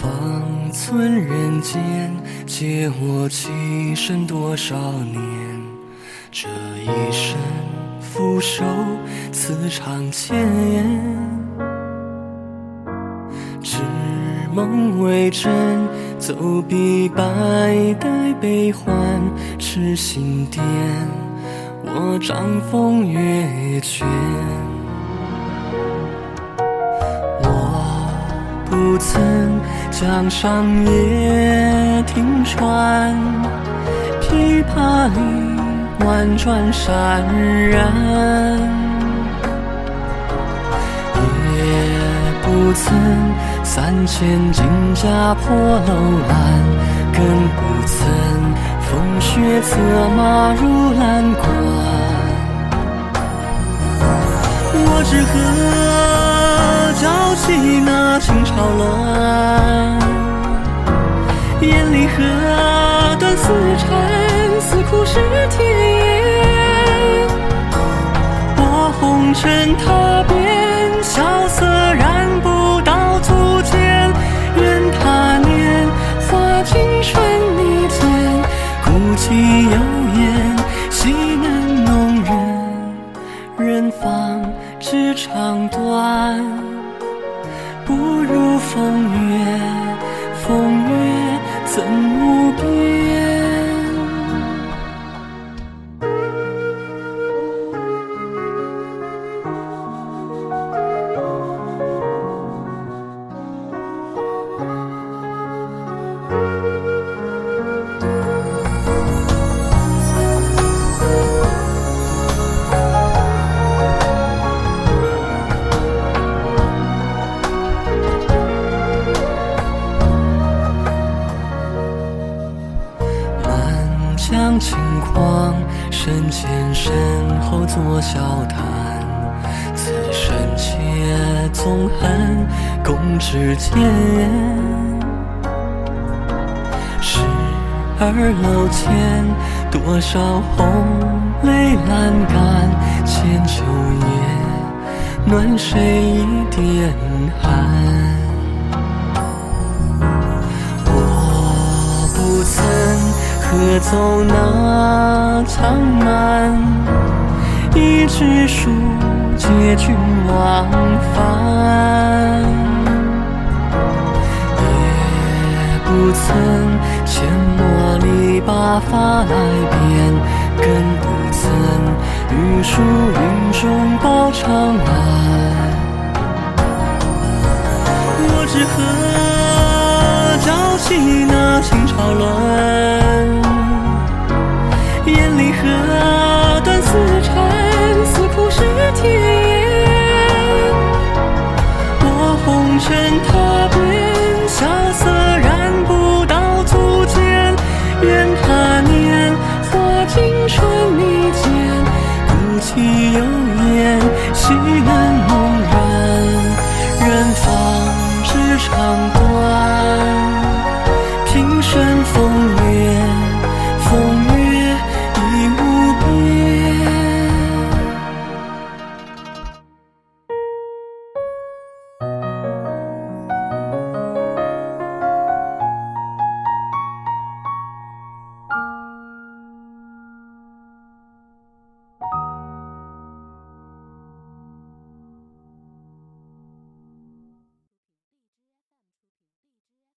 方寸人间，借我栖身多少年？这一生俯首此长剑，知梦为真，走笔百代悲欢，痴心癫，我掌风月卷。不曾江上夜听船，琵琶里婉转潸然。也不曾三千金甲破楼兰，更不曾风雪策马入蓝关。我只合。朝起情潮乱，眼里何断丝缠，似苦是天烟。我红尘踏遍，萧瑟染不到足尖。愿他年华尽春泥间，孤寂有言，风月，风月怎轻狂，身前身后作笑谈。此生且纵横共指尖。十二楼前，多少红泪阑干。千秋夜，暖谁一点寒？可走那长漫，一枝书借君往返，也不曾阡陌里把发来编，更不曾玉树云中报长安。我只和朝夕那清朝乱。红尘踏遍，萧瑟染不到足尖。愿他年华尽春泥间，孤寂幽咽，岂能弄人？人方知长短。